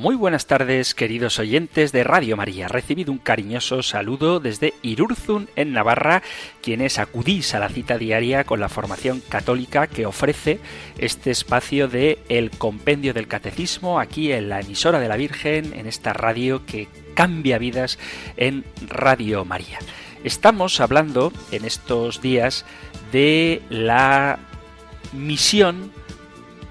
Muy buenas tardes, queridos oyentes de Radio María. Recibido un cariñoso saludo desde Irurzun, en Navarra, quienes acudís a la cita diaria con la formación católica que ofrece este espacio de El Compendio del Catecismo, aquí en la emisora de la Virgen, en esta radio que cambia vidas en Radio María. Estamos hablando en estos días de la misión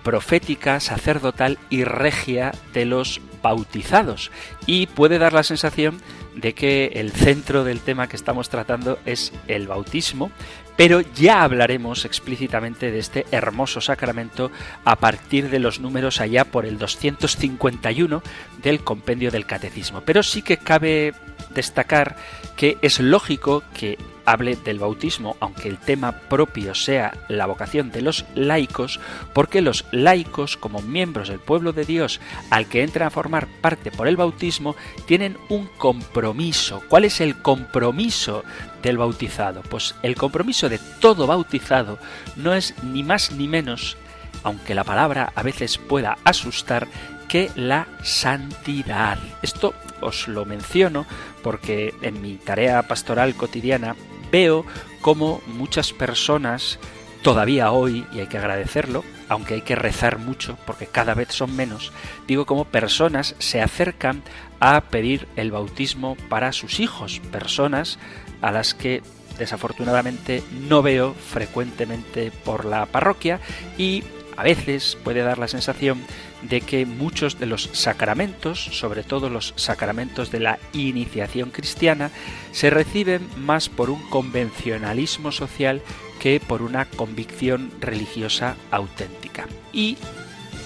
profética, sacerdotal y regia de los bautizados. Y puede dar la sensación de que el centro del tema que estamos tratando es el bautismo, pero ya hablaremos explícitamente de este hermoso sacramento a partir de los números allá por el 251 del compendio del catecismo. Pero sí que cabe destacar que es lógico que hable del bautismo, aunque el tema propio sea la vocación de los laicos, porque los laicos, como miembros del pueblo de Dios al que entran a formar parte por el bautismo, tienen un compromiso. ¿Cuál es el compromiso del bautizado? Pues el compromiso de todo bautizado no es ni más ni menos, aunque la palabra a veces pueda asustar, que la santidad. Esto os lo menciono porque en mi tarea pastoral cotidiana veo cómo muchas personas todavía hoy, y hay que agradecerlo, aunque hay que rezar mucho porque cada vez son menos, digo cómo personas se acercan a pedir el bautismo para sus hijos, personas a las que desafortunadamente no veo frecuentemente por la parroquia y a veces puede dar la sensación de que muchos de los sacramentos, sobre todo los sacramentos de la iniciación cristiana, se reciben más por un convencionalismo social que por una convicción religiosa auténtica. Y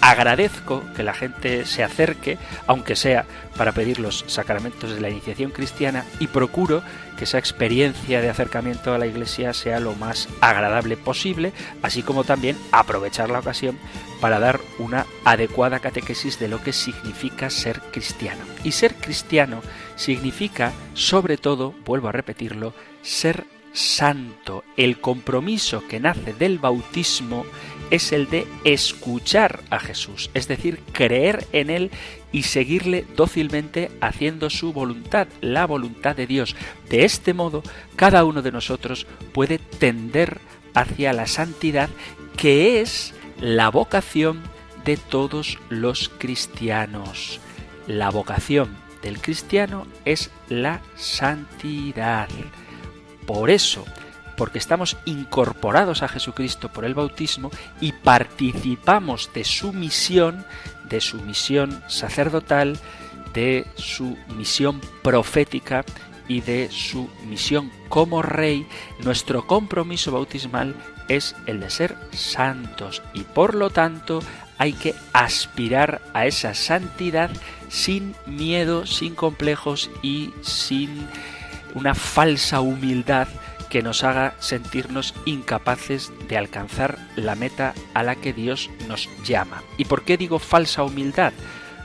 agradezco que la gente se acerque, aunque sea para pedir los sacramentos de la iniciación cristiana, y procuro que esa experiencia de acercamiento a la Iglesia sea lo más agradable posible, así como también aprovechar la ocasión para dar una adecuada catequesis de lo que significa ser cristiano. Y ser cristiano significa, sobre todo, vuelvo a repetirlo, ser santo. El compromiso que nace del bautismo es el de escuchar a Jesús, es decir, creer en Él y seguirle dócilmente haciendo su voluntad, la voluntad de Dios. De este modo, cada uno de nosotros puede tender hacia la santidad, que es la vocación de todos los cristianos. La vocación del cristiano es la santidad. Por eso, porque estamos incorporados a Jesucristo por el bautismo y participamos de su misión, de su misión sacerdotal, de su misión profética y de su misión como rey, nuestro compromiso bautismal es el de ser santos y por lo tanto hay que aspirar a esa santidad sin miedo, sin complejos y sin una falsa humildad que nos haga sentirnos incapaces de alcanzar la meta a la que Dios nos llama. ¿Y por qué digo falsa humildad?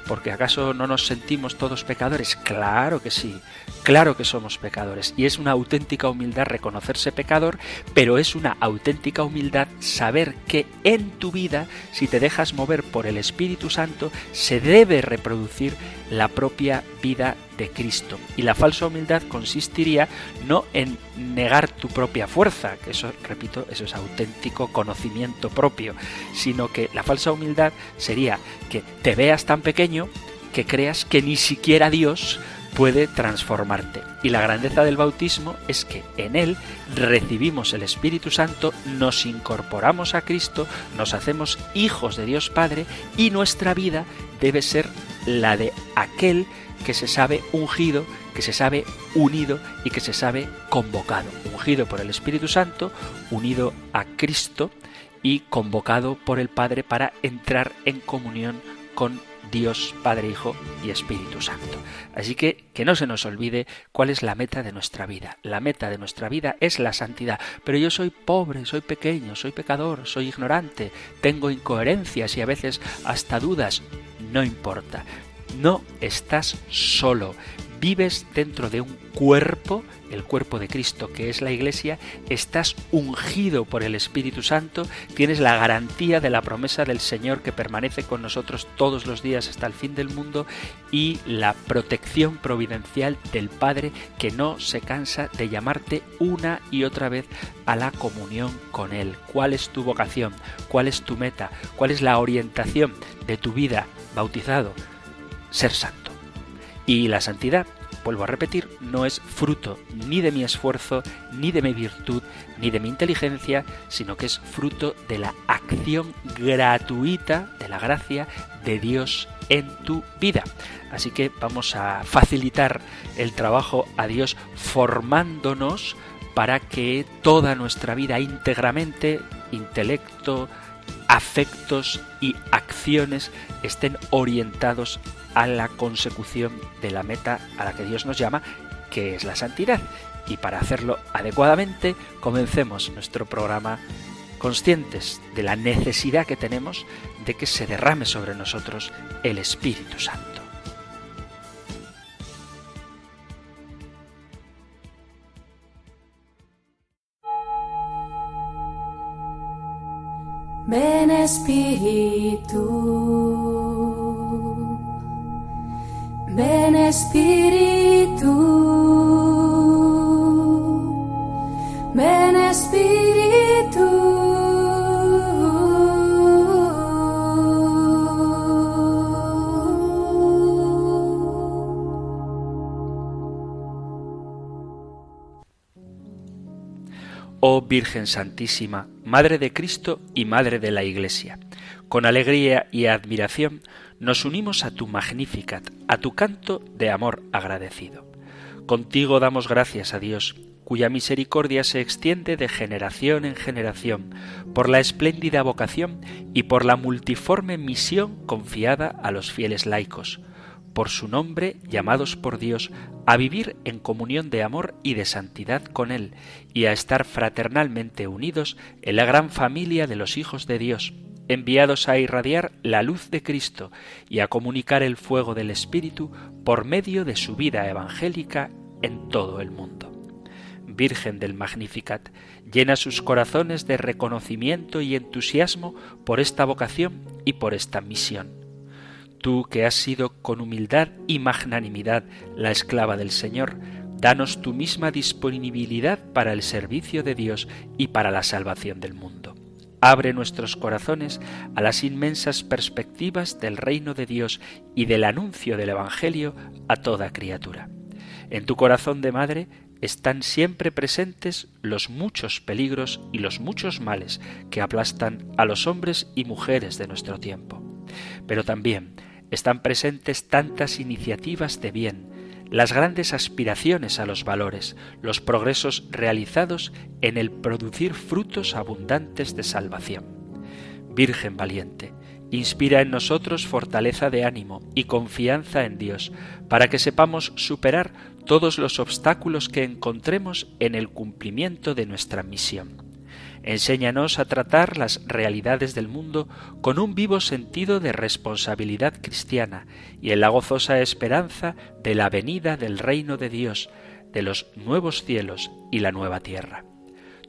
Porque acaso no nos sentimos todos pecadores? Claro que sí, claro que somos pecadores. Y es una auténtica humildad reconocerse pecador, pero es una auténtica humildad saber que en tu vida, si te dejas mover por el Espíritu Santo, se debe reproducir la propia vida de Cristo. Y la falsa humildad consistiría no en negar tu propia fuerza, que eso, repito, eso es auténtico conocimiento propio, sino que la falsa humildad sería que te veas tan pequeño que creas que ni siquiera Dios puede transformarte. Y la grandeza del bautismo es que en él recibimos el Espíritu Santo, nos incorporamos a Cristo, nos hacemos hijos de Dios Padre y nuestra vida debe ser la de aquel que se sabe ungido, que se sabe unido y que se sabe convocado. Ungido por el Espíritu Santo, unido a Cristo y convocado por el Padre para entrar en comunión con Dios Padre, Hijo y Espíritu Santo. Así que que no se nos olvide cuál es la meta de nuestra vida. La meta de nuestra vida es la santidad. Pero yo soy pobre, soy pequeño, soy pecador, soy ignorante, tengo incoherencias y a veces hasta dudas. No importa. No estás solo. Vives dentro de un cuerpo, el cuerpo de Cristo que es la Iglesia, estás ungido por el Espíritu Santo, tienes la garantía de la promesa del Señor que permanece con nosotros todos los días hasta el fin del mundo y la protección providencial del Padre que no se cansa de llamarte una y otra vez a la comunión con Él. ¿Cuál es tu vocación? ¿Cuál es tu meta? ¿Cuál es la orientación de tu vida bautizado? Ser santo. Y la santidad vuelvo a repetir, no es fruto ni de mi esfuerzo, ni de mi virtud, ni de mi inteligencia, sino que es fruto de la acción gratuita, de la gracia de Dios en tu vida. Así que vamos a facilitar el trabajo a Dios formándonos para que toda nuestra vida íntegramente, intelecto, afectos y acciones estén orientados a la consecución de la meta a la que Dios nos llama, que es la santidad. Y para hacerlo adecuadamente, comencemos nuestro programa conscientes de la necesidad que tenemos de que se derrame sobre nosotros el Espíritu Santo. Ven Espíritu. Ven Espíritu, ven Espíritu. Oh Virgen Santísima, Madre de Cristo y Madre de la Iglesia, con alegría y admiración nos unimos a tu Magnificat, a tu canto de amor agradecido. Contigo damos gracias a Dios, cuya misericordia se extiende de generación en generación, por la espléndida vocación y por la multiforme misión confiada a los fieles laicos, por su nombre llamados por Dios a vivir en comunión de amor y de santidad con Él, y a estar fraternalmente unidos en la gran familia de los hijos de Dios, enviados a irradiar la luz de Cristo y a comunicar el fuego del Espíritu por medio de su vida evangélica en todo el mundo. Virgen del Magnificat, llena sus corazones de reconocimiento y entusiasmo por esta vocación y por esta misión. Tú que has sido con humildad y magnanimidad la esclava del Señor, danos tu misma disponibilidad para el servicio de Dios y para la salvación del mundo. Abre nuestros corazones a las inmensas perspectivas del reino de Dios y del anuncio del Evangelio a toda criatura. En tu corazón de madre están siempre presentes los muchos peligros y los muchos males que aplastan a los hombres y mujeres de nuestro tiempo. Pero también están presentes tantas iniciativas de bien, las grandes aspiraciones a los valores, los progresos realizados en el producir frutos abundantes de salvación. Virgen valiente, inspira en nosotros fortaleza de ánimo y confianza en Dios, para que sepamos superar todos los obstáculos que encontremos en el cumplimiento de nuestra misión. Enséñanos a tratar las realidades del mundo con un vivo sentido de responsabilidad cristiana y en la gozosa esperanza de la venida del reino de Dios, de los nuevos cielos y la nueva tierra.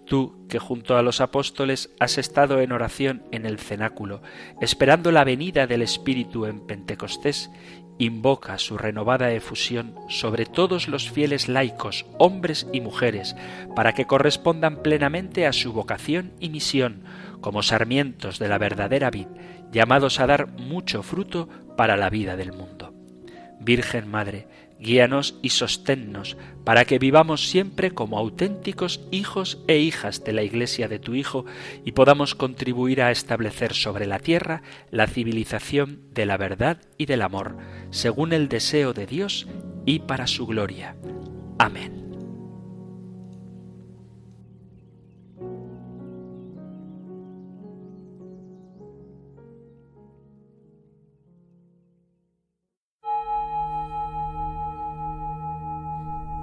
Tú, que junto a los apóstoles has estado en oración en el cenáculo, esperando la venida del Espíritu en Pentecostés, invoca su renovada efusión sobre todos los fieles laicos, hombres y mujeres, para que correspondan plenamente a su vocación y misión, como sarmientos de la verdadera vid, llamados a dar mucho fruto para la vida del mundo. Virgen Madre, guíanos y sosténnos para que vivamos siempre como auténticos hijos e hijas de la Iglesia de tu Hijo y podamos contribuir a establecer sobre la tierra la civilización de la verdad y del amor, según el deseo de Dios y para su gloria. Amén.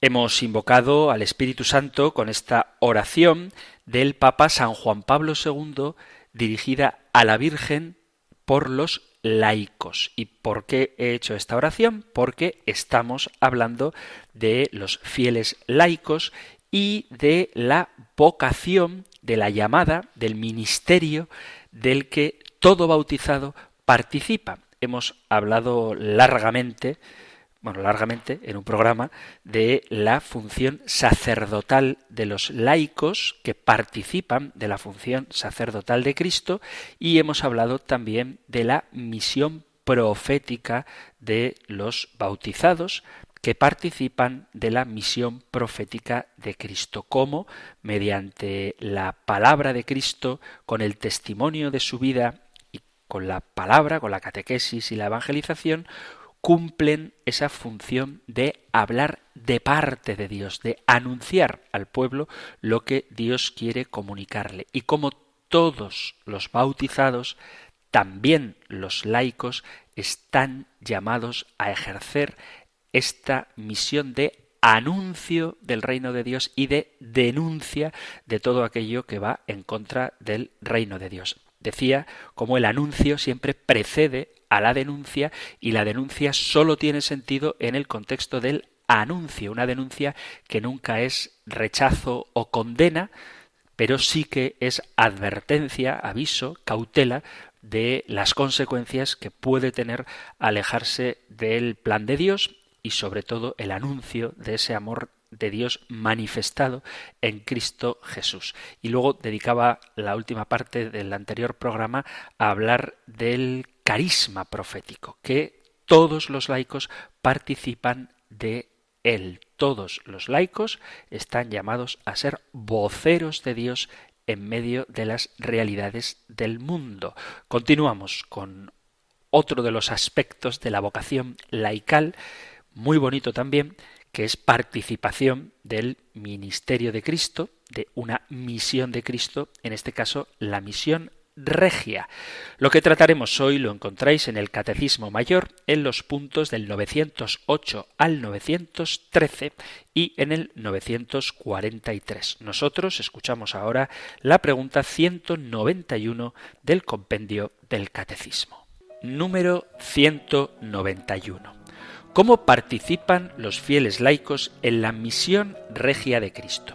Hemos invocado al Espíritu Santo con esta oración del Papa San Juan Pablo II dirigida a la Virgen por los laicos. ¿Y por qué he hecho esta oración? Porque estamos hablando de los fieles laicos y de la vocación, de la llamada, del ministerio del que todo bautizado participa. Hemos hablado largamente bueno, largamente en un programa de la función sacerdotal de los laicos que participan de la función sacerdotal de Cristo y hemos hablado también de la misión profética de los bautizados que participan de la misión profética de Cristo, como mediante la palabra de Cristo, con el testimonio de su vida y con la palabra, con la catequesis y la evangelización, cumplen esa función de hablar de parte de Dios, de anunciar al pueblo lo que Dios quiere comunicarle. Y como todos los bautizados, también los laicos están llamados a ejercer esta misión de anuncio del reino de Dios y de denuncia de todo aquello que va en contra del reino de Dios. Decía como el anuncio siempre precede a la denuncia y la denuncia solo tiene sentido en el contexto del anuncio, una denuncia que nunca es rechazo o condena, pero sí que es advertencia, aviso, cautela de las consecuencias que puede tener alejarse del plan de Dios y sobre todo el anuncio de ese amor de Dios manifestado en Cristo Jesús. Y luego dedicaba la última parte del anterior programa a hablar del carisma profético, que todos los laicos participan de él. Todos los laicos están llamados a ser voceros de Dios en medio de las realidades del mundo. Continuamos con otro de los aspectos de la vocación laical, muy bonito también, que es participación del ministerio de Cristo, de una misión de Cristo, en este caso la misión regia. Lo que trataremos hoy lo encontráis en el Catecismo Mayor en los puntos del 908 al 913 y en el 943. Nosotros escuchamos ahora la pregunta 191 del compendio del Catecismo. Número 191. ¿Cómo participan los fieles laicos en la misión regia de Cristo?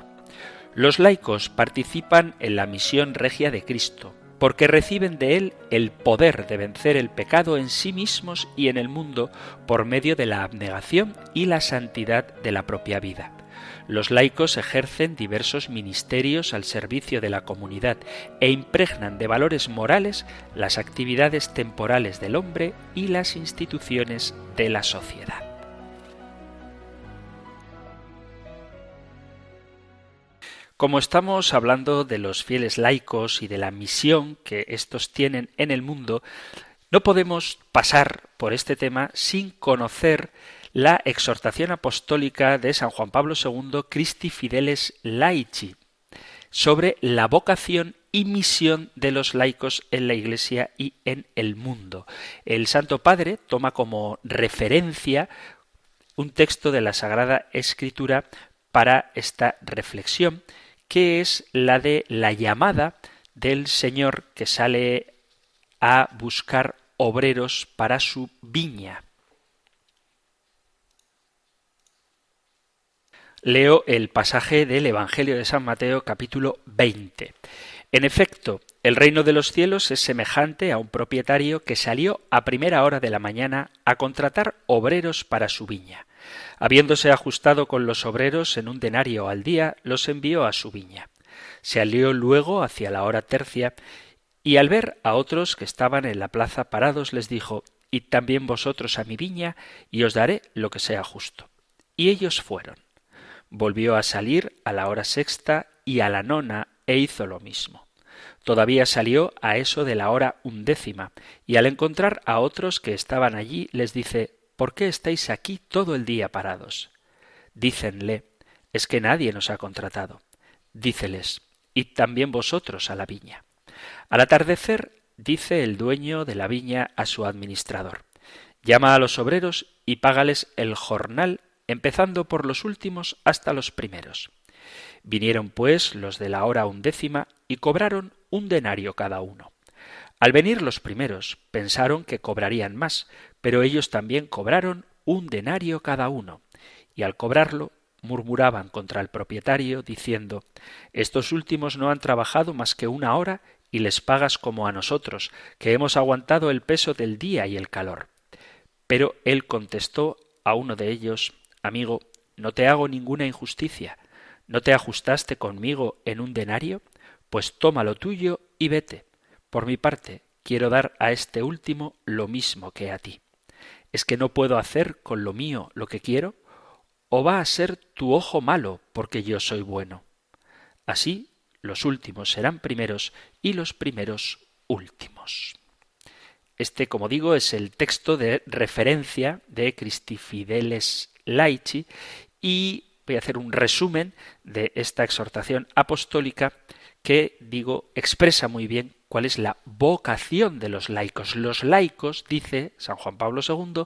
Los laicos participan en la misión regia de Cristo porque reciben de Él el poder de vencer el pecado en sí mismos y en el mundo por medio de la abnegación y la santidad de la propia vida. Los laicos ejercen diversos ministerios al servicio de la comunidad e impregnan de valores morales las actividades temporales del hombre y las instituciones de la sociedad. Como estamos hablando de los fieles laicos y de la misión que estos tienen en el mundo, no podemos pasar por este tema sin conocer la exhortación apostólica de San Juan Pablo II Christi Fideles Laici sobre la vocación y misión de los laicos en la Iglesia y en el mundo. El Santo Padre toma como referencia un texto de la Sagrada Escritura para esta reflexión, que es la de la llamada del Señor que sale a buscar obreros para su viña. Leo el pasaje del Evangelio de San Mateo capítulo 20. En efecto, el reino de los cielos es semejante a un propietario que salió a primera hora de la mañana a contratar obreros para su viña. Habiéndose ajustado con los obreros en un denario al día, los envió a su viña. Salió luego hacia la hora tercia y al ver a otros que estaban en la plaza parados les dijo Id también vosotros a mi viña y os daré lo que sea justo. Y ellos fueron. Volvió a salir a la hora sexta y a la nona e hizo lo mismo. Todavía salió a eso de la hora undécima, y al encontrar a otros que estaban allí les dice ¿Por qué estáis aquí todo el día parados? Dícenle Es que nadie nos ha contratado. Díceles Id también vosotros a la viña. Al atardecer dice el dueño de la viña a su administrador Llama a los obreros y págales el jornal empezando por los últimos hasta los primeros. Vinieron pues los de la hora undécima y cobraron un denario cada uno. Al venir los primeros pensaron que cobrarían más, pero ellos también cobraron un denario cada uno, y al cobrarlo murmuraban contra el propietario, diciendo Estos últimos no han trabajado más que una hora y les pagas como a nosotros, que hemos aguantado el peso del día y el calor. Pero él contestó a uno de ellos Amigo, no te hago ninguna injusticia. ¿No te ajustaste conmigo en un denario? Pues toma lo tuyo y vete. Por mi parte, quiero dar a este último lo mismo que a ti. ¿Es que no puedo hacer con lo mío lo que quiero? ¿O va a ser tu ojo malo porque yo soy bueno? Así los últimos serán primeros y los primeros últimos. Este, como digo, es el texto de referencia de Cristifideles Laici y voy a hacer un resumen de esta exhortación apostólica que, digo, expresa muy bien cuál es la vocación de los laicos. Los laicos, dice San Juan Pablo II,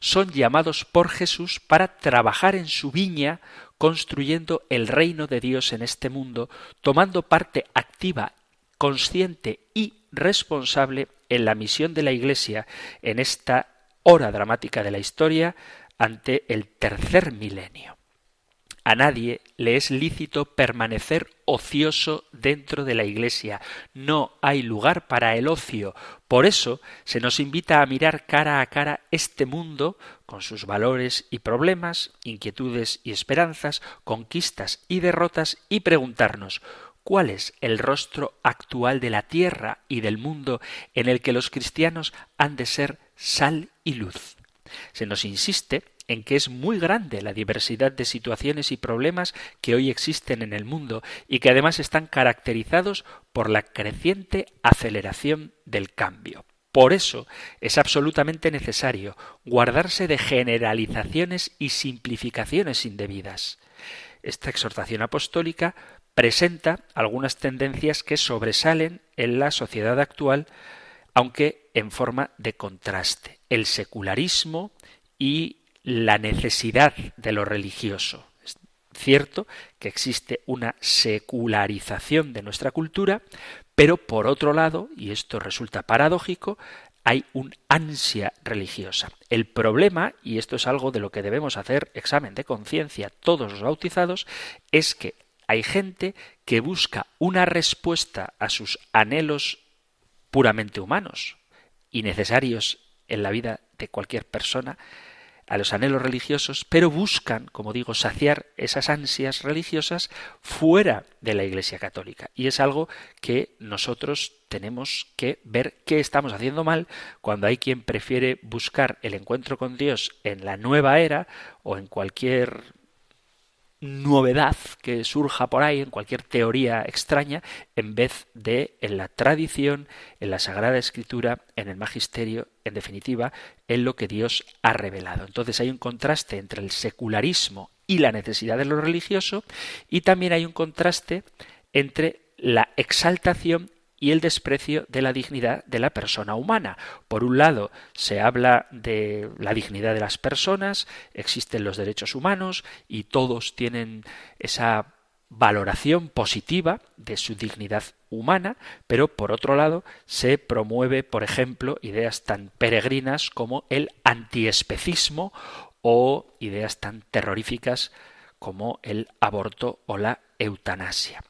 son llamados por Jesús para trabajar en su viña construyendo el reino de Dios en este mundo, tomando parte activa, consciente y responsable en la misión de la Iglesia en esta hora dramática de la historia ante el tercer milenio. A nadie le es lícito permanecer ocioso dentro de la Iglesia. No hay lugar para el ocio. Por eso se nos invita a mirar cara a cara este mundo con sus valores y problemas, inquietudes y esperanzas, conquistas y derrotas y preguntarnos cuál es el rostro actual de la tierra y del mundo en el que los cristianos han de ser sal y luz. Se nos insiste en que es muy grande la diversidad de situaciones y problemas que hoy existen en el mundo y que además están caracterizados por la creciente aceleración del cambio. Por eso es absolutamente necesario guardarse de generalizaciones y simplificaciones indebidas. Esta exhortación apostólica presenta algunas tendencias que sobresalen en la sociedad actual, aunque en forma de contraste. El secularismo y la necesidad de lo religioso. Es cierto que existe una secularización de nuestra cultura, pero por otro lado, y esto resulta paradójico, hay un ansia religiosa. El problema, y esto es algo de lo que debemos hacer examen de conciencia todos los bautizados, es que hay gente que busca una respuesta a sus anhelos puramente humanos y necesarios en la vida de cualquier persona, a los anhelos religiosos, pero buscan, como digo, saciar esas ansias religiosas fuera de la Iglesia Católica. Y es algo que nosotros tenemos que ver qué estamos haciendo mal cuando hay quien prefiere buscar el encuentro con Dios en la nueva era o en cualquier novedad que surja por ahí, en cualquier teoría extraña, en vez de en la tradición, en la Sagrada Escritura, en el Magisterio, en definitiva, en lo que Dios ha revelado. Entonces hay un contraste entre el secularismo y la necesidad de lo religioso, y también hay un contraste entre la exaltación y el desprecio de la dignidad de la persona humana. Por un lado, se habla de la dignidad de las personas, existen los derechos humanos y todos tienen esa valoración positiva de su dignidad humana, pero por otro lado se promueve, por ejemplo, ideas tan peregrinas como el antiespecismo o ideas tan terroríficas como el aborto o la eutanasia.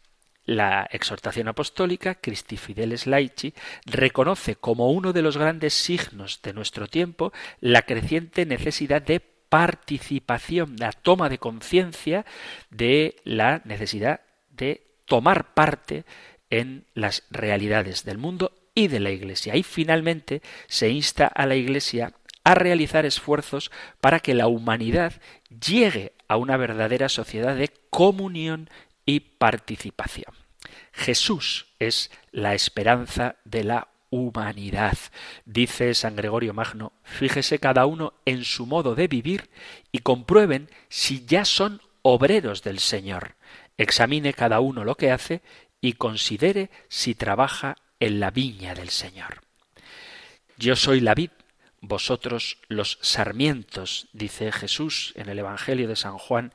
La exhortación apostólica Christi Fideles Laici reconoce como uno de los grandes signos de nuestro tiempo la creciente necesidad de participación, la toma de conciencia de la necesidad de tomar parte en las realidades del mundo y de la Iglesia. Y finalmente se insta a la Iglesia a realizar esfuerzos para que la humanidad llegue a una verdadera sociedad de comunión y participación. Jesús es la esperanza de la humanidad. Dice San Gregorio Magno, fíjese cada uno en su modo de vivir y comprueben si ya son obreros del Señor. Examine cada uno lo que hace y considere si trabaja en la viña del Señor. Yo soy la vid, vosotros los sarmientos, dice Jesús en el Evangelio de San Juan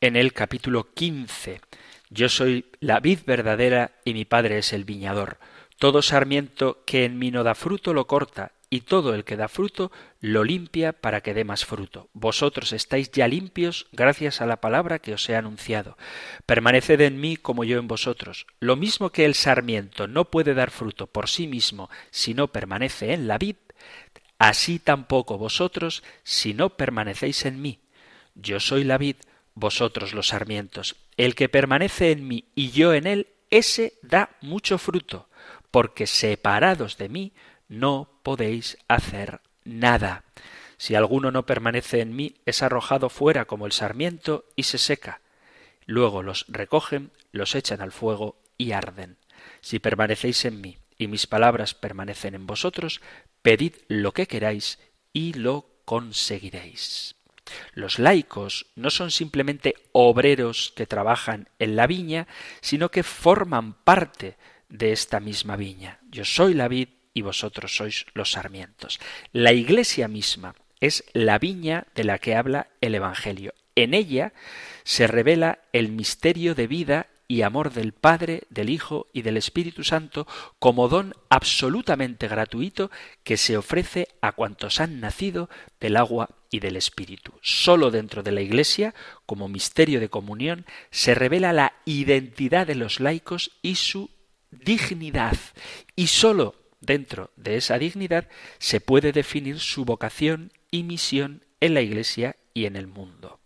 en el capítulo 15. Yo soy la vid verdadera y mi Padre es el viñador. Todo sarmiento que en mí no da fruto lo corta, y todo el que da fruto lo limpia para que dé más fruto. Vosotros estáis ya limpios gracias a la palabra que os he anunciado. Permaneced en mí como yo en vosotros. Lo mismo que el sarmiento no puede dar fruto por sí mismo si no permanece en la vid, así tampoco vosotros si no permanecéis en mí. Yo soy la vid, vosotros los sarmientos. El que permanece en mí y yo en él, ese da mucho fruto, porque separados de mí no podéis hacer nada. Si alguno no permanece en mí, es arrojado fuera como el sarmiento y se seca. Luego los recogen, los echan al fuego y arden. Si permanecéis en mí y mis palabras permanecen en vosotros, pedid lo que queráis y lo conseguiréis. Los laicos no son simplemente obreros que trabajan en la viña, sino que forman parte de esta misma viña. Yo soy la vid y vosotros sois los sarmientos. La iglesia misma es la viña de la que habla el Evangelio. En ella se revela el misterio de vida y amor del Padre, del Hijo y del Espíritu Santo como don absolutamente gratuito que se ofrece a cuantos han nacido del agua y del Espíritu. Solo dentro de la Iglesia, como misterio de comunión, se revela la identidad de los laicos y su dignidad. Y sólo dentro de esa dignidad se puede definir su vocación y misión en la Iglesia y en el mundo.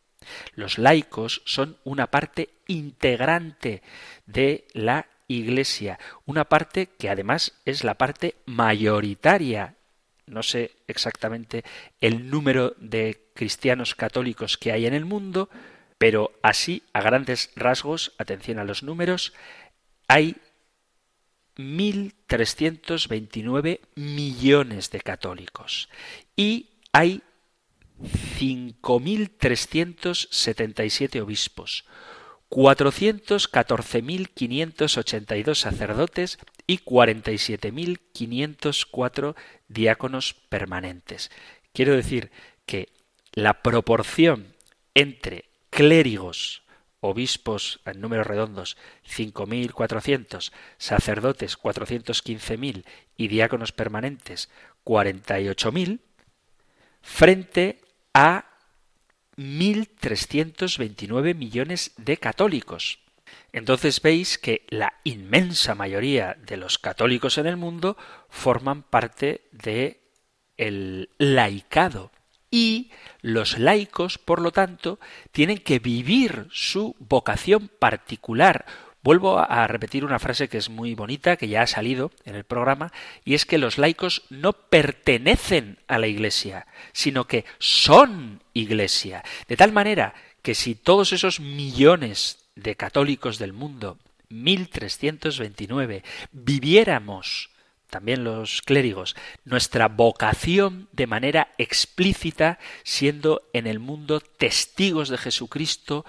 Los laicos son una parte integrante de la Iglesia, una parte que además es la parte mayoritaria. No sé exactamente el número de cristianos católicos que hay en el mundo, pero así, a grandes rasgos, atención a los números, hay 1.329 millones de católicos y hay 5.377 obispos, 414.582 sacerdotes y 47.504 diáconos permanentes. Quiero decir que la proporción entre clérigos, obispos en números redondos 5.400, sacerdotes 415.000 y diáconos permanentes 48.000, frente a 1.329 millones de católicos. Entonces veis que la inmensa mayoría de los católicos en el mundo forman parte de el laicado y los laicos, por lo tanto, tienen que vivir su vocación particular. Vuelvo a repetir una frase que es muy bonita, que ya ha salido en el programa, y es que los laicos no pertenecen a la Iglesia, sino que son Iglesia. De tal manera que si todos esos millones de católicos del mundo, 1329, viviéramos también los clérigos, nuestra vocación de manera explícita, siendo en el mundo testigos de Jesucristo,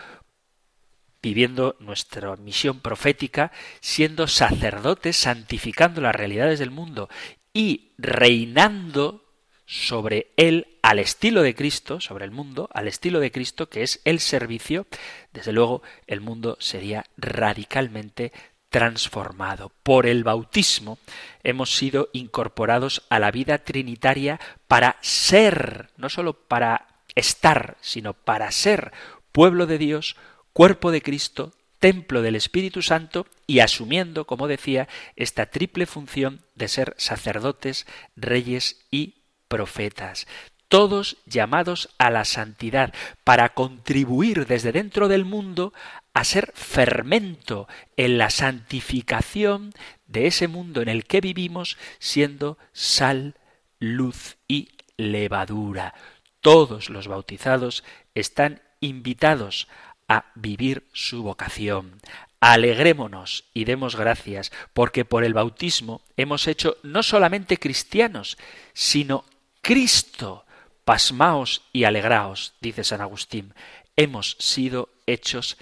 viviendo nuestra misión profética, siendo sacerdotes, santificando las realidades del mundo y reinando sobre él al estilo de Cristo, sobre el mundo, al estilo de Cristo, que es el servicio, desde luego el mundo sería radicalmente transformado. Por el bautismo hemos sido incorporados a la vida trinitaria para ser, no sólo para estar, sino para ser pueblo de Dios, cuerpo de Cristo, templo del Espíritu Santo y asumiendo, como decía, esta triple función de ser sacerdotes, reyes y profetas todos llamados a la santidad, para contribuir desde dentro del mundo a ser fermento en la santificación de ese mundo en el que vivimos, siendo sal, luz y levadura. Todos los bautizados están invitados a vivir su vocación. Alegrémonos y demos gracias, porque por el bautismo hemos hecho no solamente cristianos, sino Cristo. Pasmaos y alegraos, dice San Agustín, hemos sido hechos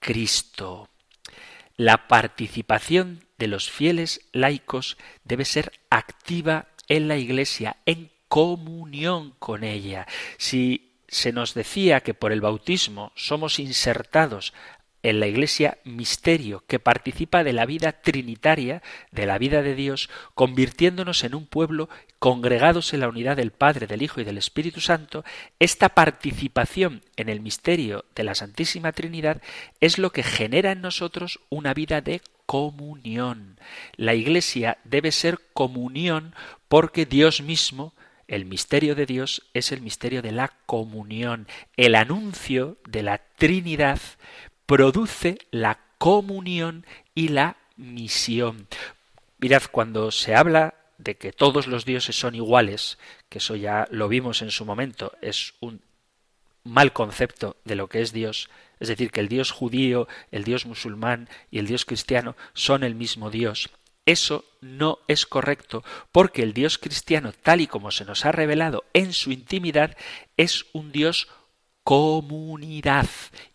Cristo. La participación de los fieles laicos debe ser activa en la Iglesia, en comunión con ella. Si se nos decía que por el bautismo somos insertados en la Iglesia misterio que participa de la vida trinitaria, de la vida de Dios, convirtiéndonos en un pueblo congregados en la unidad del Padre, del Hijo y del Espíritu Santo, esta participación en el misterio de la Santísima Trinidad es lo que genera en nosotros una vida de comunión. La Iglesia debe ser comunión porque Dios mismo el misterio de Dios es el misterio de la comunión. El anuncio de la Trinidad produce la comunión y la misión. Mirad, cuando se habla de que todos los dioses son iguales, que eso ya lo vimos en su momento, es un mal concepto de lo que es Dios, es decir, que el Dios judío, el Dios musulmán y el Dios cristiano son el mismo Dios. Eso no es correcto, porque el Dios cristiano, tal y como se nos ha revelado en su intimidad, es un Dios comunidad.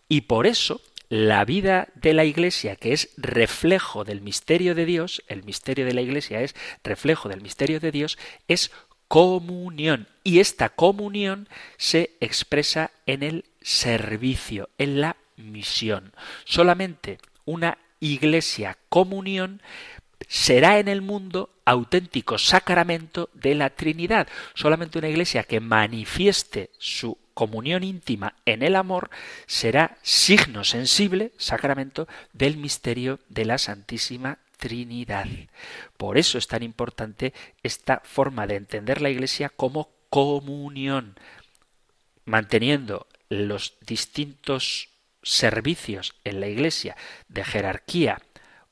Y por eso la vida de la Iglesia, que es reflejo del misterio de Dios, el misterio de la Iglesia es reflejo del misterio de Dios, es comunión. Y esta comunión se expresa en el servicio, en la misión. Solamente una Iglesia comunión será en el mundo auténtico sacramento de la Trinidad. Solamente una iglesia que manifieste su comunión íntima en el amor será signo sensible, sacramento, del misterio de la Santísima Trinidad. Por eso es tan importante esta forma de entender la Iglesia como comunión, manteniendo los distintos servicios en la Iglesia de jerarquía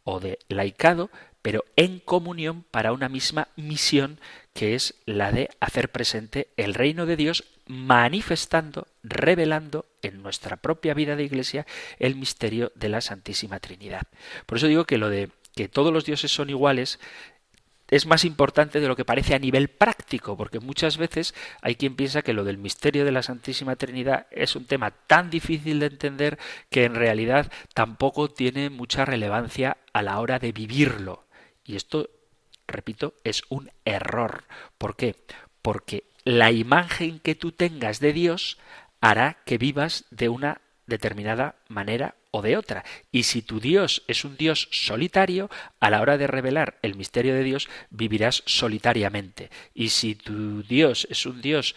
o de laicado, pero en comunión para una misma misión que es la de hacer presente el reino de Dios manifestando, revelando en nuestra propia vida de iglesia el misterio de la Santísima Trinidad. Por eso digo que lo de que todos los dioses son iguales es más importante de lo que parece a nivel práctico, porque muchas veces hay quien piensa que lo del misterio de la Santísima Trinidad es un tema tan difícil de entender que en realidad tampoco tiene mucha relevancia a la hora de vivirlo. Y esto, repito, es un error. ¿Por qué? Porque la imagen que tú tengas de Dios hará que vivas de una determinada manera o de otra. Y si tu Dios es un Dios solitario, a la hora de revelar el misterio de Dios, vivirás solitariamente. Y si tu Dios es un Dios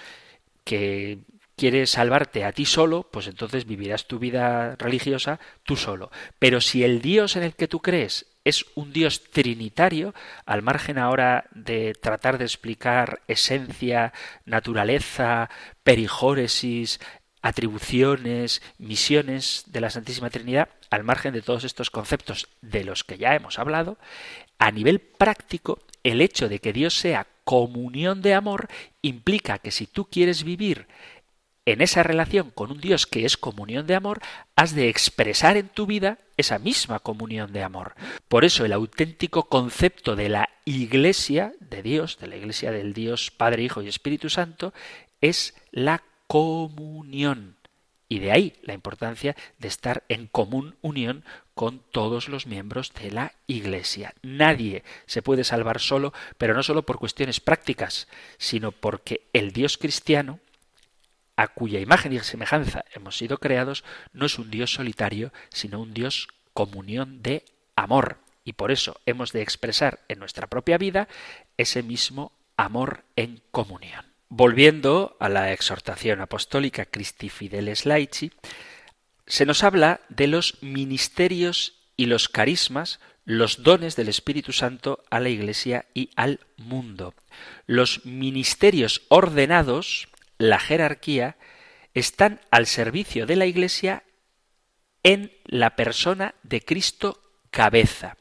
que quiere salvarte a ti solo, pues entonces vivirás tu vida religiosa tú solo. Pero si el Dios en el que tú crees es un Dios trinitario, al margen ahora de tratar de explicar esencia, naturaleza, perijóresis, atribuciones, misiones de la Santísima Trinidad, al margen de todos estos conceptos de los que ya hemos hablado, a nivel práctico, el hecho de que Dios sea comunión de amor implica que si tú quieres vivir en esa relación con un Dios que es comunión de amor, has de expresar en tu vida esa misma comunión de amor. Por eso el auténtico concepto de la Iglesia de Dios, de la Iglesia del Dios Padre, Hijo y Espíritu Santo, es la comunión. Y de ahí la importancia de estar en común unión con todos los miembros de la Iglesia. Nadie se puede salvar solo, pero no solo por cuestiones prácticas, sino porque el Dios cristiano, a cuya imagen y semejanza hemos sido creados, no es un Dios solitario, sino un Dios comunión de amor. Y por eso hemos de expresar en nuestra propia vida ese mismo amor en comunión. Volviendo a la exhortación apostólica Christi Fideles Laici, se nos habla de los ministerios y los carismas, los dones del Espíritu Santo a la Iglesia y al mundo. Los ministerios ordenados la jerarquía, están al servicio de la Iglesia en la persona de Cristo cabeza.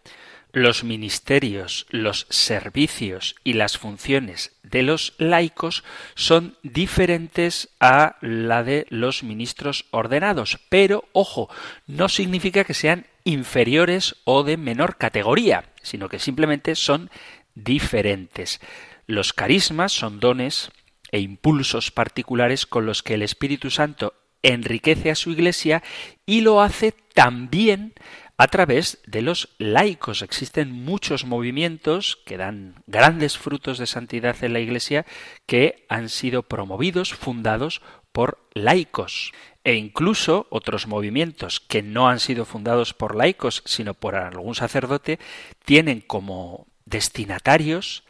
Los ministerios, los servicios y las funciones de los laicos son diferentes a la de los ministros ordenados, pero ojo, no significa que sean inferiores o de menor categoría, sino que simplemente son diferentes. Los carismas son dones e impulsos particulares con los que el Espíritu Santo enriquece a su Iglesia y lo hace también a través de los laicos. Existen muchos movimientos que dan grandes frutos de santidad en la Iglesia que han sido promovidos, fundados por laicos. E incluso otros movimientos que no han sido fundados por laicos, sino por algún sacerdote, tienen como destinatarios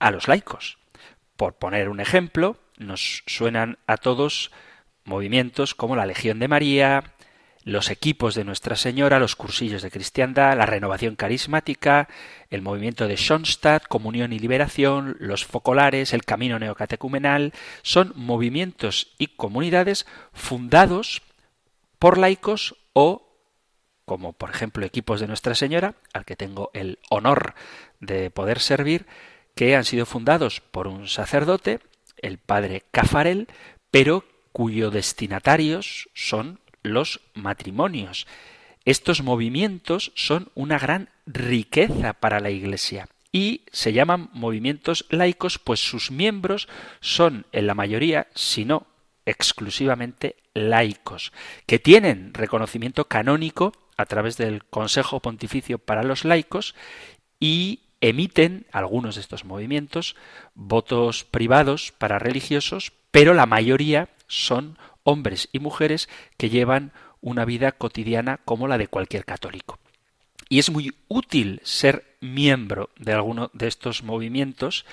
a los laicos. Por poner un ejemplo, nos suenan a todos movimientos como la Legión de María, los equipos de Nuestra Señora, los cursillos de cristiandad, la renovación carismática, el movimiento de Schoenstatt, Comunión y Liberación, los focolares, el camino neocatecumenal, son movimientos y comunidades fundados por laicos o, como por ejemplo equipos de Nuestra Señora, al que tengo el honor de poder servir, que han sido fundados por un sacerdote, el padre Cafarel, pero cuyo destinatarios son los matrimonios. Estos movimientos son una gran riqueza para la Iglesia y se llaman movimientos laicos pues sus miembros son en la mayoría, si no exclusivamente laicos, que tienen reconocimiento canónico a través del Consejo Pontificio para los Laicos y emiten algunos de estos movimientos votos privados para religiosos, pero la mayoría son hombres y mujeres que llevan una vida cotidiana como la de cualquier católico. Y es muy útil ser miembro de alguno de estos movimientos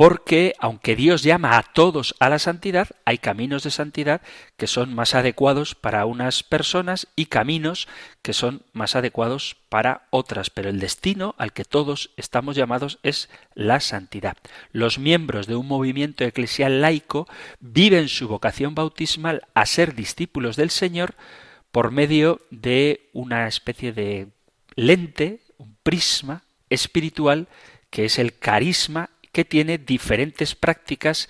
porque aunque Dios llama a todos a la santidad, hay caminos de santidad que son más adecuados para unas personas y caminos que son más adecuados para otras, pero el destino al que todos estamos llamados es la santidad. Los miembros de un movimiento eclesial laico viven su vocación bautismal a ser discípulos del Señor por medio de una especie de lente, un prisma espiritual que es el carisma que tiene diferentes prácticas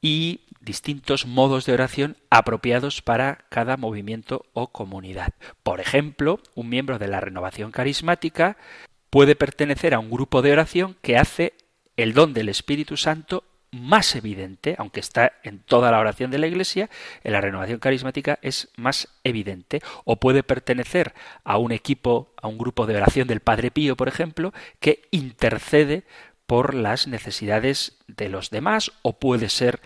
y distintos modos de oración apropiados para cada movimiento o comunidad. Por ejemplo, un miembro de la renovación carismática puede pertenecer a un grupo de oración que hace el don del Espíritu Santo más evidente, aunque está en toda la oración de la Iglesia, en la renovación carismática es más evidente. O puede pertenecer a un equipo, a un grupo de oración del Padre Pío, por ejemplo, que intercede por las necesidades de los demás o puede ser,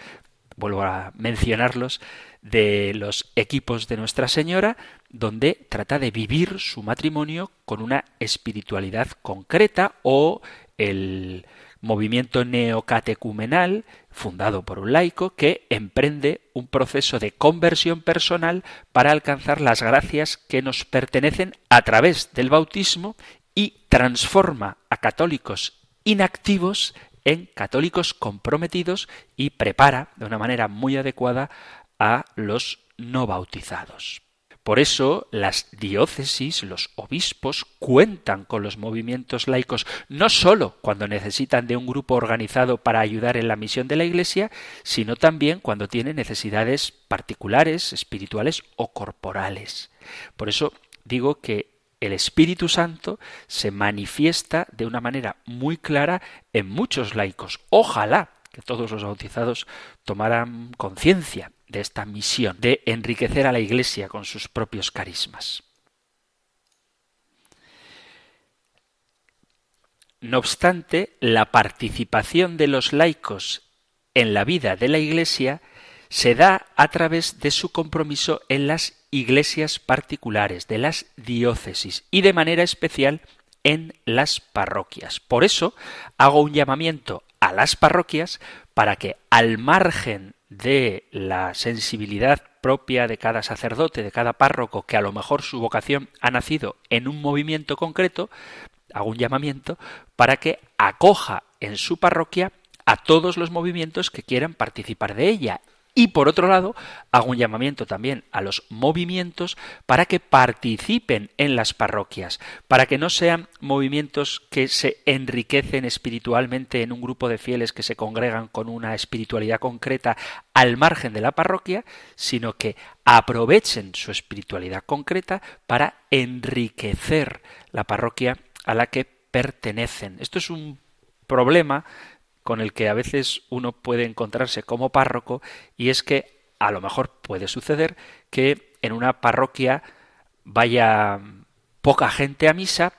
vuelvo a mencionarlos, de los equipos de Nuestra Señora, donde trata de vivir su matrimonio con una espiritualidad concreta o el movimiento neocatecumenal, fundado por un laico, que emprende un proceso de conversión personal para alcanzar las gracias que nos pertenecen a través del bautismo y transforma a católicos inactivos en católicos comprometidos y prepara de una manera muy adecuada a los no bautizados. Por eso las diócesis, los obispos, cuentan con los movimientos laicos no sólo cuando necesitan de un grupo organizado para ayudar en la misión de la Iglesia, sino también cuando tienen necesidades particulares, espirituales o corporales. Por eso digo que el Espíritu Santo se manifiesta de una manera muy clara en muchos laicos. Ojalá que todos los bautizados tomaran conciencia de esta misión de enriquecer a la Iglesia con sus propios carismas. No obstante, la participación de los laicos en la vida de la Iglesia se da a través de su compromiso en las iglesias particulares, de las diócesis y de manera especial en las parroquias. Por eso hago un llamamiento a las parroquias para que al margen de la sensibilidad propia de cada sacerdote, de cada párroco, que a lo mejor su vocación ha nacido en un movimiento concreto, hago un llamamiento para que acoja en su parroquia a todos los movimientos que quieran participar de ella y por otro lado, hago un llamamiento también a los movimientos para que participen en las parroquias, para que no sean movimientos que se enriquecen espiritualmente en un grupo de fieles que se congregan con una espiritualidad concreta al margen de la parroquia, sino que aprovechen su espiritualidad concreta para enriquecer la parroquia a la que pertenecen. Esto es un problema con el que a veces uno puede encontrarse como párroco y es que a lo mejor puede suceder que en una parroquia vaya poca gente a misa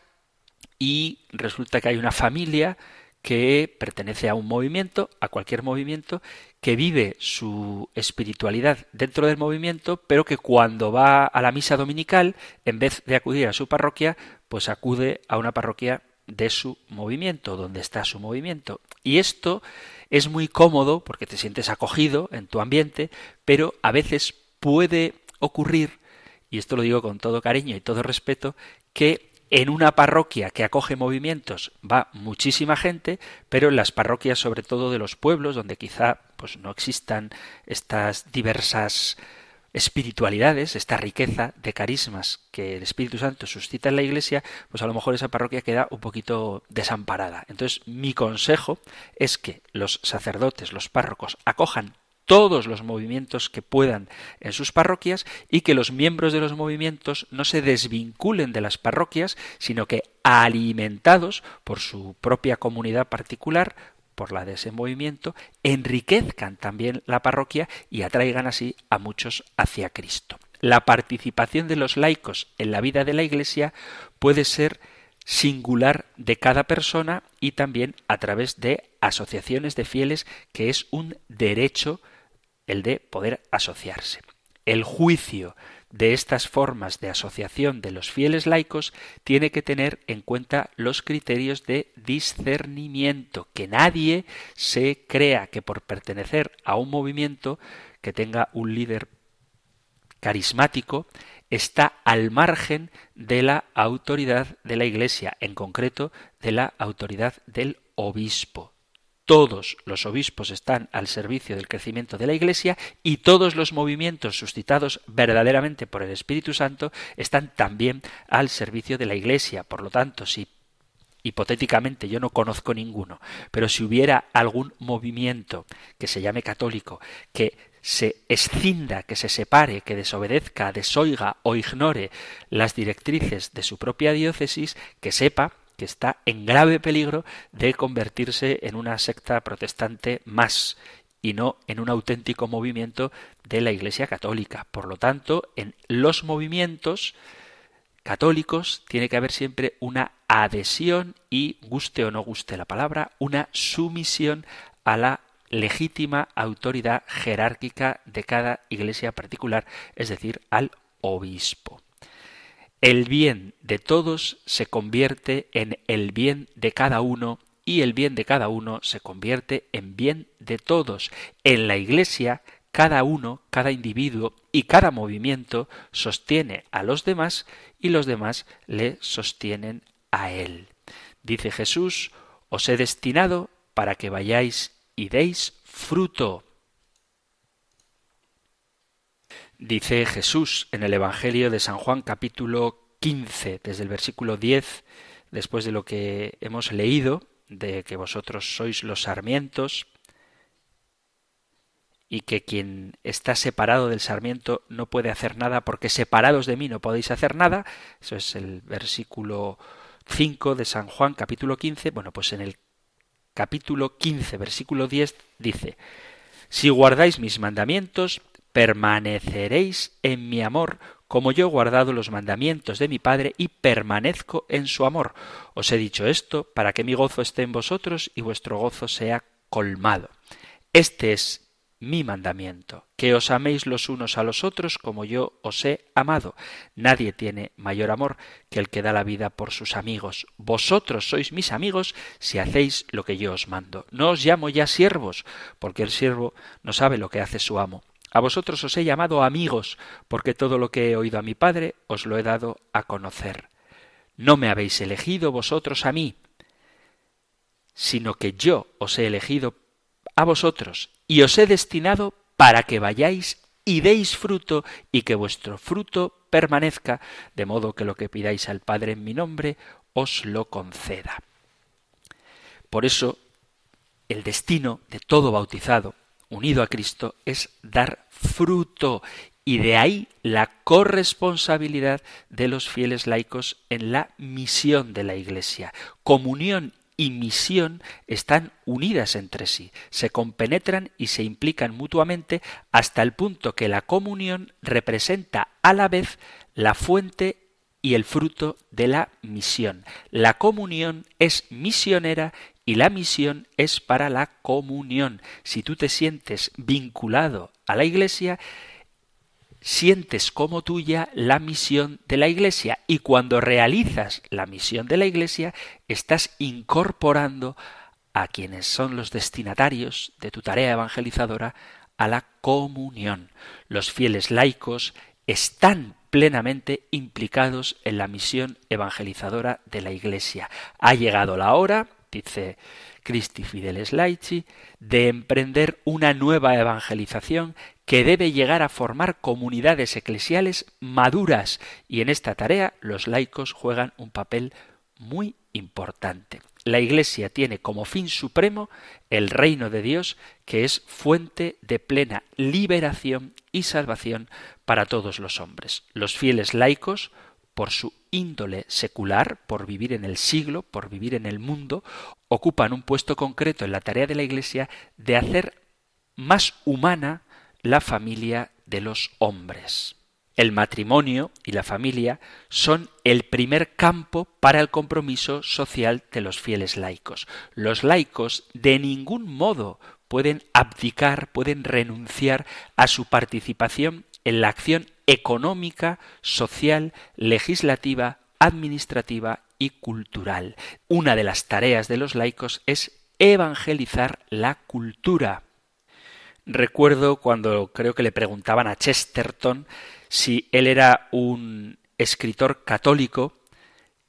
y resulta que hay una familia que pertenece a un movimiento, a cualquier movimiento, que vive su espiritualidad dentro del movimiento, pero que cuando va a la misa dominical, en vez de acudir a su parroquia, pues acude a una parroquia de su movimiento, donde está su movimiento. Y esto es muy cómodo porque te sientes acogido en tu ambiente, pero a veces puede ocurrir, y esto lo digo con todo cariño y todo respeto, que en una parroquia que acoge movimientos va muchísima gente, pero en las parroquias, sobre todo de los pueblos, donde quizá pues no existan estas diversas espiritualidades, esta riqueza de carismas que el Espíritu Santo suscita en la Iglesia, pues a lo mejor esa parroquia queda un poquito desamparada. Entonces, mi consejo es que los sacerdotes, los párrocos, acojan todos los movimientos que puedan en sus parroquias y que los miembros de los movimientos no se desvinculen de las parroquias, sino que alimentados por su propia comunidad particular, por la de ese movimiento, enriquezcan también la parroquia y atraigan así a muchos hacia Cristo. La participación de los laicos en la vida de la Iglesia puede ser singular de cada persona y también a través de asociaciones de fieles, que es un derecho el de poder asociarse. El juicio de estas formas de asociación de los fieles laicos tiene que tener en cuenta los criterios de discernimiento, que nadie se crea que por pertenecer a un movimiento que tenga un líder carismático está al margen de la autoridad de la Iglesia, en concreto de la autoridad del obispo todos los obispos están al servicio del crecimiento de la Iglesia y todos los movimientos suscitados verdaderamente por el Espíritu Santo están también al servicio de la Iglesia. Por lo tanto, si hipotéticamente yo no conozco ninguno, pero si hubiera algún movimiento que se llame católico, que se escinda, que se separe, que desobedezca, desoiga o ignore las directrices de su propia diócesis, que sepa que está en grave peligro de convertirse en una secta protestante más y no en un auténtico movimiento de la Iglesia católica. Por lo tanto, en los movimientos católicos tiene que haber siempre una adhesión y, guste o no guste la palabra, una sumisión a la legítima autoridad jerárquica de cada iglesia particular, es decir, al obispo. El bien de todos se convierte en el bien de cada uno y el bien de cada uno se convierte en bien de todos. En la Iglesia, cada uno, cada individuo y cada movimiento sostiene a los demás y los demás le sostienen a él. Dice Jesús, os he destinado para que vayáis y deis fruto. Dice Jesús en el Evangelio de San Juan capítulo 15, desde el versículo 10, después de lo que hemos leído, de que vosotros sois los sarmientos, y que quien está separado del sarmiento no puede hacer nada porque separados de mí no podéis hacer nada. Eso es el versículo 5 de San Juan capítulo 15. Bueno, pues en el capítulo 15 versículo 10 dice, Si guardáis mis mandamientos, permaneceréis en mi amor, como yo he guardado los mandamientos de mi Padre y permanezco en su amor. Os he dicho esto para que mi gozo esté en vosotros y vuestro gozo sea colmado. Este es mi mandamiento, que os améis los unos a los otros como yo os he amado. Nadie tiene mayor amor que el que da la vida por sus amigos. Vosotros sois mis amigos si hacéis lo que yo os mando. No os llamo ya siervos, porque el siervo no sabe lo que hace su amo a vosotros os he llamado amigos, porque todo lo que he oído a mi Padre os lo he dado a conocer. No me habéis elegido vosotros a mí, sino que yo os he elegido a vosotros y os he destinado para que vayáis y deis fruto y que vuestro fruto permanezca, de modo que lo que pidáis al Padre en mi nombre os lo conceda. Por eso, el destino de todo bautizado unido a Cristo es dar fruto y de ahí la corresponsabilidad de los fieles laicos en la misión de la Iglesia. Comunión y misión están unidas entre sí, se compenetran y se implican mutuamente hasta el punto que la comunión representa a la vez la fuente y el fruto de la misión. La comunión es misionera y la misión es para la comunión. Si tú te sientes vinculado a la Iglesia, sientes como tuya la misión de la Iglesia y cuando realizas la misión de la Iglesia estás incorporando a quienes son los destinatarios de tu tarea evangelizadora a la comunión. Los fieles laicos están plenamente implicados en la misión evangelizadora de la Iglesia. Ha llegado la hora, dice Christi Fideles Laici, de emprender una nueva evangelización que debe llegar a formar comunidades eclesiales maduras y en esta tarea los laicos juegan un papel muy importante. La Iglesia tiene como fin supremo el reino de Dios, que es fuente de plena liberación y salvación para todos los hombres. Los fieles laicos, por su índole secular, por vivir en el siglo, por vivir en el mundo, ocupan un puesto concreto en la tarea de la Iglesia de hacer más humana la familia de los hombres. El matrimonio y la familia son el primer campo para el compromiso social de los fieles laicos. Los laicos de ningún modo pueden abdicar, pueden renunciar a su participación en la acción económica, social, legislativa, administrativa y cultural. Una de las tareas de los laicos es evangelizar la cultura. Recuerdo cuando creo que le preguntaban a Chesterton si él era un escritor católico,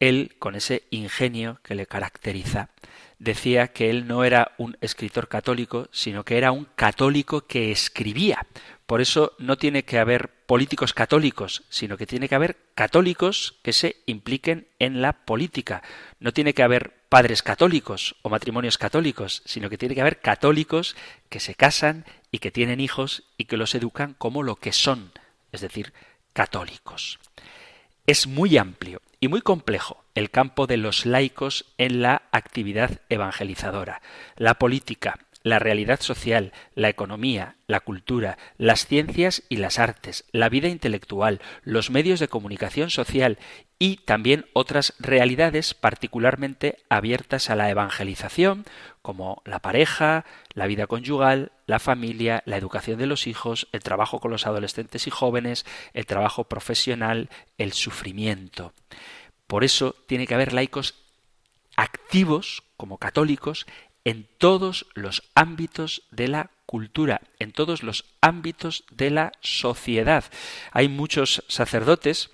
él, con ese ingenio que le caracteriza, decía que él no era un escritor católico, sino que era un católico que escribía. Por eso no tiene que haber políticos católicos, sino que tiene que haber católicos que se impliquen en la política. No tiene que haber padres católicos o matrimonios católicos, sino que tiene que haber católicos que se casan y que tienen hijos y que los educan como lo que son, es decir, católicos. Es muy amplio y muy complejo el campo de los laicos en la actividad evangelizadora. La política, la realidad social, la economía, la cultura, las ciencias y las artes, la vida intelectual, los medios de comunicación social y también otras realidades particularmente abiertas a la evangelización, como la pareja, la vida conyugal, la familia, la educación de los hijos, el trabajo con los adolescentes y jóvenes, el trabajo profesional, el sufrimiento. Por eso tiene que haber laicos activos, como católicos, en todos los ámbitos de la cultura, en todos los ámbitos de la sociedad. Hay muchos sacerdotes,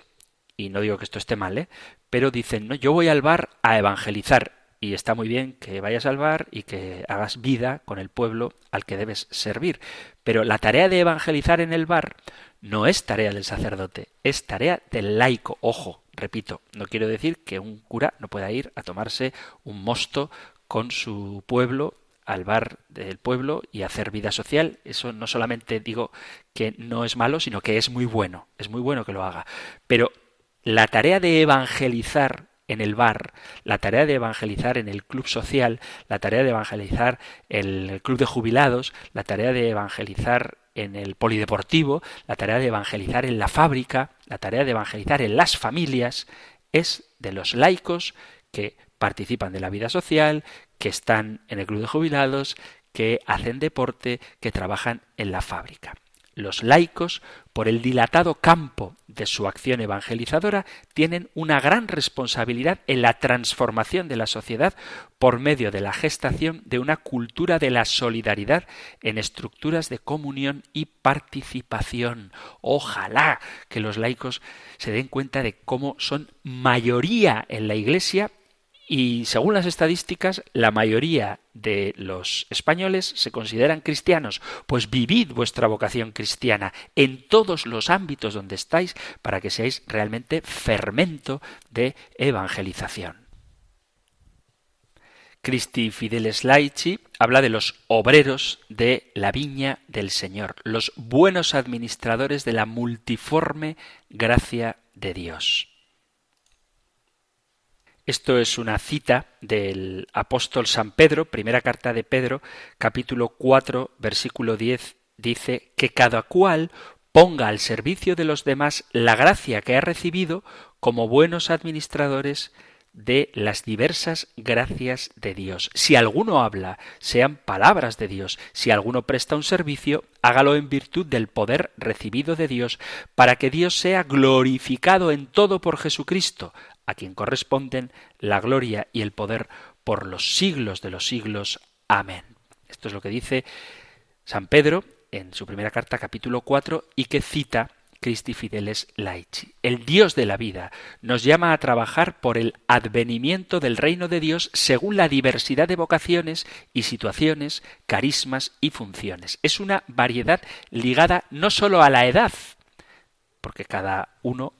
y no digo que esto esté mal, ¿eh? pero dicen, no, yo voy al bar a evangelizar. Y está muy bien que vayas al bar y que hagas vida con el pueblo al que debes servir. Pero la tarea de evangelizar en el bar no es tarea del sacerdote, es tarea del laico. Ojo, repito, no quiero decir que un cura no pueda ir a tomarse un mosto con su pueblo al bar del pueblo y hacer vida social. Eso no solamente digo que no es malo, sino que es muy bueno. Es muy bueno que lo haga. Pero la tarea de evangelizar en el bar, la tarea de evangelizar en el club social, la tarea de evangelizar en el club de jubilados, la tarea de evangelizar en el polideportivo, la tarea de evangelizar en la fábrica, la tarea de evangelizar en las familias, es de los laicos que participan de la vida social, que están en el club de jubilados, que hacen deporte, que trabajan en la fábrica. Los laicos, por el dilatado campo de su acción evangelizadora, tienen una gran responsabilidad en la transformación de la sociedad por medio de la gestación de una cultura de la solidaridad en estructuras de comunión y participación. Ojalá que los laicos se den cuenta de cómo son mayoría en la Iglesia y según las estadísticas, la mayoría de los españoles se consideran cristianos. Pues vivid vuestra vocación cristiana en todos los ámbitos donde estáis para que seáis realmente fermento de evangelización. Christi Fideles Laici habla de los obreros de la viña del Señor, los buenos administradores de la multiforme gracia de Dios. Esto es una cita del apóstol San Pedro, primera carta de Pedro, capítulo 4, versículo 10, dice que cada cual ponga al servicio de los demás la gracia que ha recibido como buenos administradores de las diversas gracias de Dios. Si alguno habla, sean palabras de Dios. Si alguno presta un servicio, hágalo en virtud del poder recibido de Dios, para que Dios sea glorificado en todo por Jesucristo, a quien corresponden la gloria y el poder por los siglos de los siglos. Amén. Esto es lo que dice San Pedro en su primera carta capítulo 4 y que cita Christi Fideles Laici. El Dios de la vida nos llama a trabajar por el advenimiento del reino de Dios según la diversidad de vocaciones y situaciones, carismas y funciones. Es una variedad ligada no sólo a la edad, porque cada uno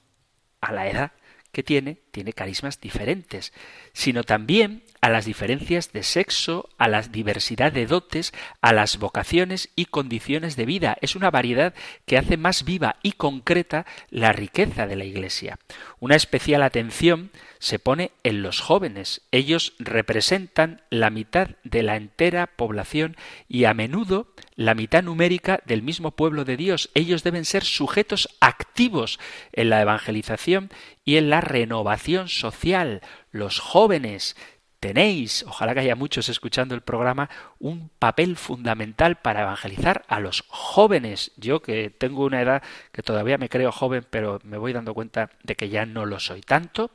a la edad que tiene tiene carismas diferentes, sino también a las diferencias de sexo, a la diversidad de dotes, a las vocaciones y condiciones de vida. Es una variedad que hace más viva y concreta la riqueza de la Iglesia. Una especial atención se pone en los jóvenes. Ellos representan la mitad de la entera población y a menudo la mitad numérica del mismo pueblo de Dios. Ellos deben ser sujetos activos en la evangelización y en la renovación social. Los jóvenes tenéis, ojalá que haya muchos escuchando el programa, un papel fundamental para evangelizar a los jóvenes. Yo que tengo una edad que todavía me creo joven, pero me voy dando cuenta de que ya no lo soy tanto,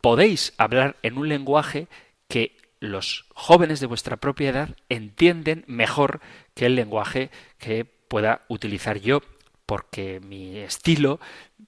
podéis hablar en un lenguaje que los jóvenes de vuestra propia edad entienden mejor que el lenguaje que pueda utilizar yo porque mi estilo,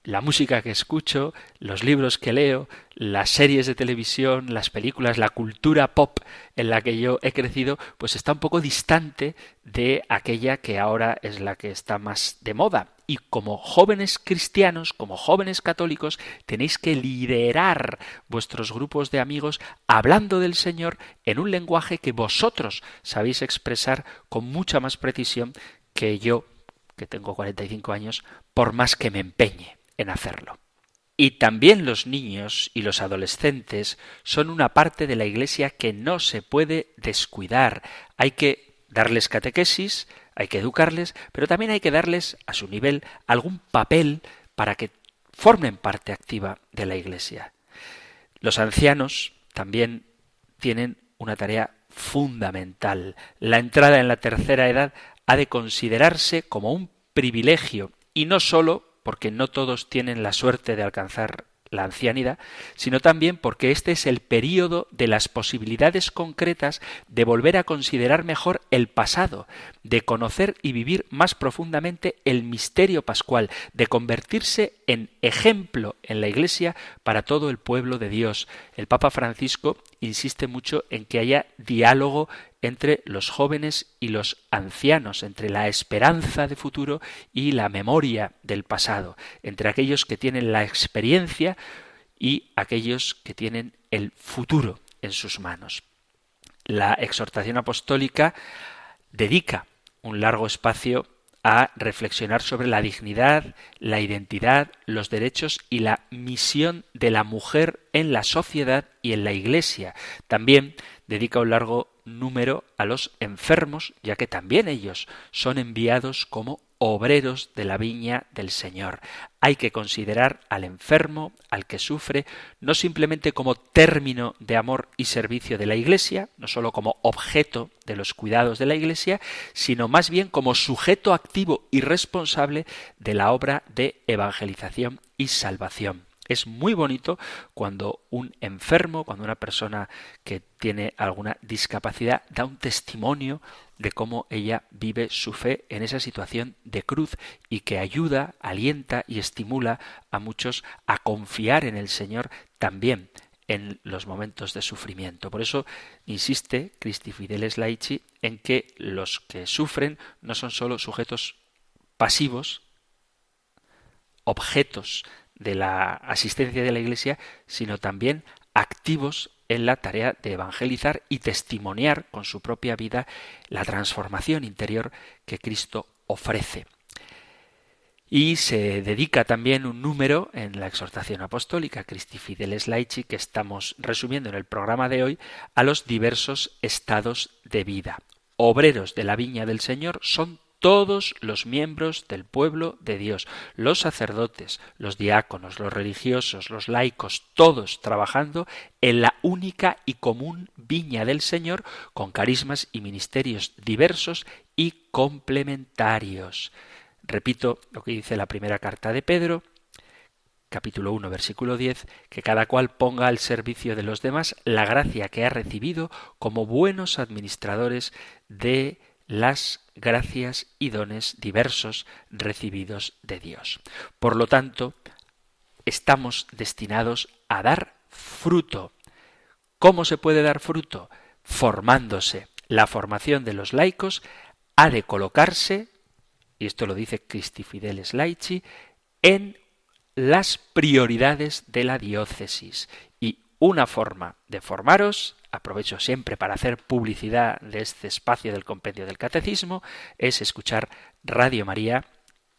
la música que escucho, los libros que leo, las series de televisión, las películas, la cultura pop en la que yo he crecido, pues está un poco distante de aquella que ahora es la que está más de moda. Y como jóvenes cristianos, como jóvenes católicos, tenéis que liderar vuestros grupos de amigos hablando del Señor en un lenguaje que vosotros sabéis expresar con mucha más precisión que yo que tengo 45 años, por más que me empeñe en hacerlo. Y también los niños y los adolescentes son una parte de la Iglesia que no se puede descuidar. Hay que darles catequesis, hay que educarles, pero también hay que darles, a su nivel, algún papel para que formen parte activa de la Iglesia. Los ancianos también tienen una tarea fundamental. La entrada en la tercera edad ha de considerarse como un privilegio y no sólo porque no todos tienen la suerte de alcanzar la ancianidad, sino también porque este es el período de las posibilidades concretas de volver a considerar mejor el pasado, de conocer y vivir más profundamente el misterio pascual, de convertirse en ejemplo en la Iglesia para todo el pueblo de Dios. El Papa Francisco insiste mucho en que haya diálogo entre los jóvenes y los ancianos, entre la esperanza de futuro y la memoria del pasado, entre aquellos que tienen la experiencia y aquellos que tienen el futuro en sus manos. La exhortación apostólica dedica un largo espacio a reflexionar sobre la dignidad, la identidad, los derechos y la misión de la mujer en la sociedad y en la Iglesia. También dedica un largo número a los enfermos, ya que también ellos son enviados como obreros de la viña del Señor. Hay que considerar al enfermo, al que sufre, no simplemente como término de amor y servicio de la Iglesia, no sólo como objeto de los cuidados de la Iglesia, sino más bien como sujeto activo y responsable de la obra de evangelización y salvación. Es muy bonito cuando un enfermo, cuando una persona que tiene alguna discapacidad da un testimonio de cómo ella vive su fe en esa situación de cruz y que ayuda, alienta y estimula a muchos a confiar en el Señor también en los momentos de sufrimiento. Por eso insiste Cristi Fideles Laici en que los que sufren no son solo sujetos pasivos, objetos de la asistencia de la Iglesia, sino también activos en la tarea de evangelizar y testimoniar con su propia vida la transformación interior que Cristo ofrece. Y se dedica también un número en la exhortación apostólica Christi Fideles Laici que estamos resumiendo en el programa de hoy a los diversos estados de vida. Obreros de la viña del Señor son todos los miembros del pueblo de Dios, los sacerdotes, los diáconos, los religiosos, los laicos, todos trabajando en la única y común viña del Señor con carismas y ministerios diversos y complementarios. Repito lo que dice la primera carta de Pedro, capítulo 1, versículo 10, que cada cual ponga al servicio de los demás la gracia que ha recibido como buenos administradores de las gracias y dones diversos recibidos de Dios. Por lo tanto, estamos destinados a dar fruto. ¿Cómo se puede dar fruto? Formándose. La formación de los laicos ha de colocarse, y esto lo dice Cristi Fideles Laici, en las prioridades de la diócesis. Una forma de formaros, aprovecho siempre para hacer publicidad de este espacio del compendio del catecismo, es escuchar Radio María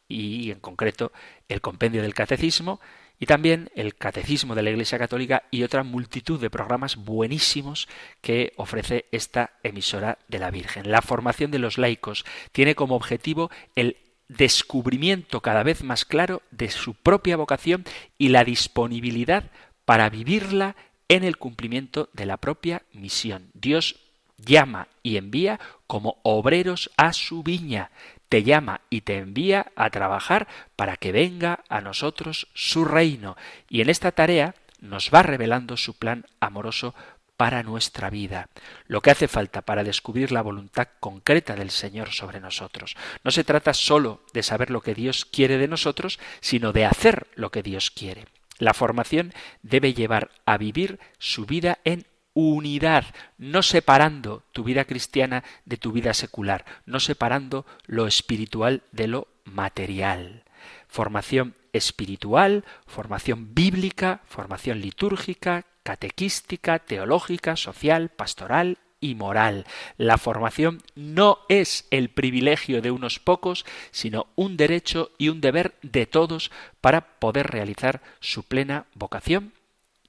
y en concreto el compendio del catecismo y también el Catecismo de la Iglesia Católica y otra multitud de programas buenísimos que ofrece esta emisora de la Virgen. La formación de los laicos tiene como objetivo el descubrimiento cada vez más claro de su propia vocación y la disponibilidad para vivirla en el cumplimiento de la propia misión. Dios llama y envía como obreros a su viña, te llama y te envía a trabajar para que venga a nosotros su reino. Y en esta tarea nos va revelando su plan amoroso para nuestra vida, lo que hace falta para descubrir la voluntad concreta del Señor sobre nosotros. No se trata sólo de saber lo que Dios quiere de nosotros, sino de hacer lo que Dios quiere. La formación debe llevar a vivir su vida en unidad, no separando tu vida cristiana de tu vida secular, no separando lo espiritual de lo material. Formación espiritual, formación bíblica, formación litúrgica, catequística, teológica, social, pastoral y moral. La formación no es el privilegio de unos pocos, sino un derecho y un deber de todos para poder realizar su plena vocación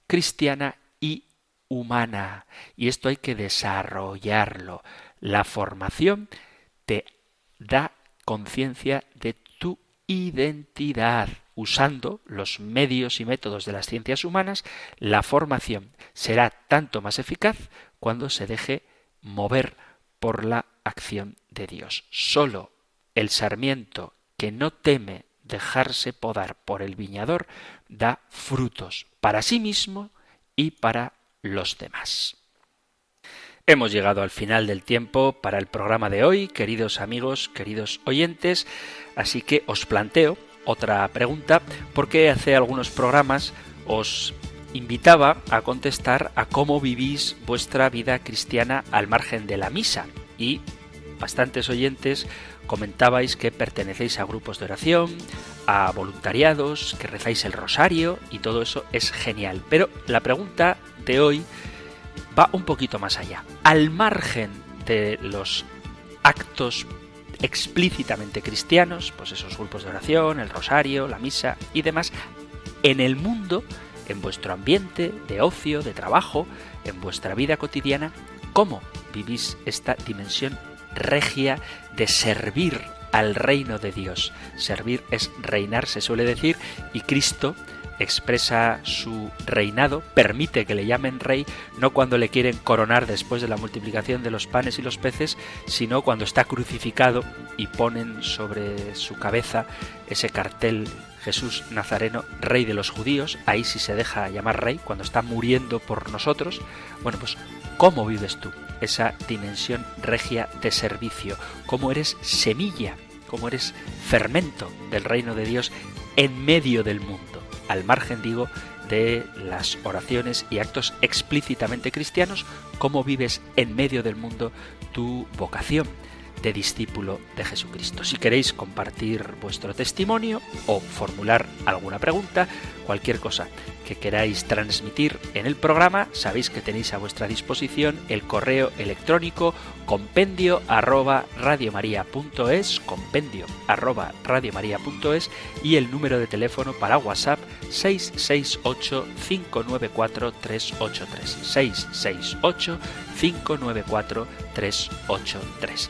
cristiana y humana. Y esto hay que desarrollarlo. La formación te da conciencia de tu identidad usando los medios y métodos de las ciencias humanas, la formación será tanto más eficaz cuando se deje mover por la acción de Dios. Solo el sarmiento que no teme dejarse podar por el viñador da frutos para sí mismo y para los demás. Hemos llegado al final del tiempo para el programa de hoy, queridos amigos, queridos oyentes, así que os planteo otra pregunta, porque hace algunos programas os invitaba a contestar a cómo vivís vuestra vida cristiana al margen de la misa. Y bastantes oyentes comentabais que pertenecéis a grupos de oración, a voluntariados, que rezáis el rosario y todo eso es genial. Pero la pregunta de hoy va un poquito más allá. Al margen de los actos explícitamente cristianos, pues esos grupos de oración, el rosario, la misa y demás, en el mundo, en vuestro ambiente de ocio, de trabajo, en vuestra vida cotidiana, cómo vivís esta dimensión regia de servir al reino de Dios. Servir es reinar, se suele decir, y Cristo expresa su reinado, permite que le llamen rey, no cuando le quieren coronar después de la multiplicación de los panes y los peces, sino cuando está crucificado y ponen sobre su cabeza ese cartel Jesús Nazareno, rey de los judíos, ahí sí se deja llamar rey, cuando está muriendo por nosotros. Bueno, pues, ¿cómo vives tú esa dimensión regia de servicio? ¿Cómo eres semilla? ¿Cómo eres fermento del reino de Dios en medio del mundo? Al margen, digo, de las oraciones y actos explícitamente cristianos, cómo vives en medio del mundo tu vocación de discípulo de Jesucristo. Si queréis compartir vuestro testimonio o formular alguna pregunta, cualquier cosa que queráis transmitir en el programa, sabéis que tenéis a vuestra disposición el correo electrónico compendio arroba radiomaria.es, compendio arroba radiomaria.es y el número de teléfono para WhatsApp 668 594 383 668 594 383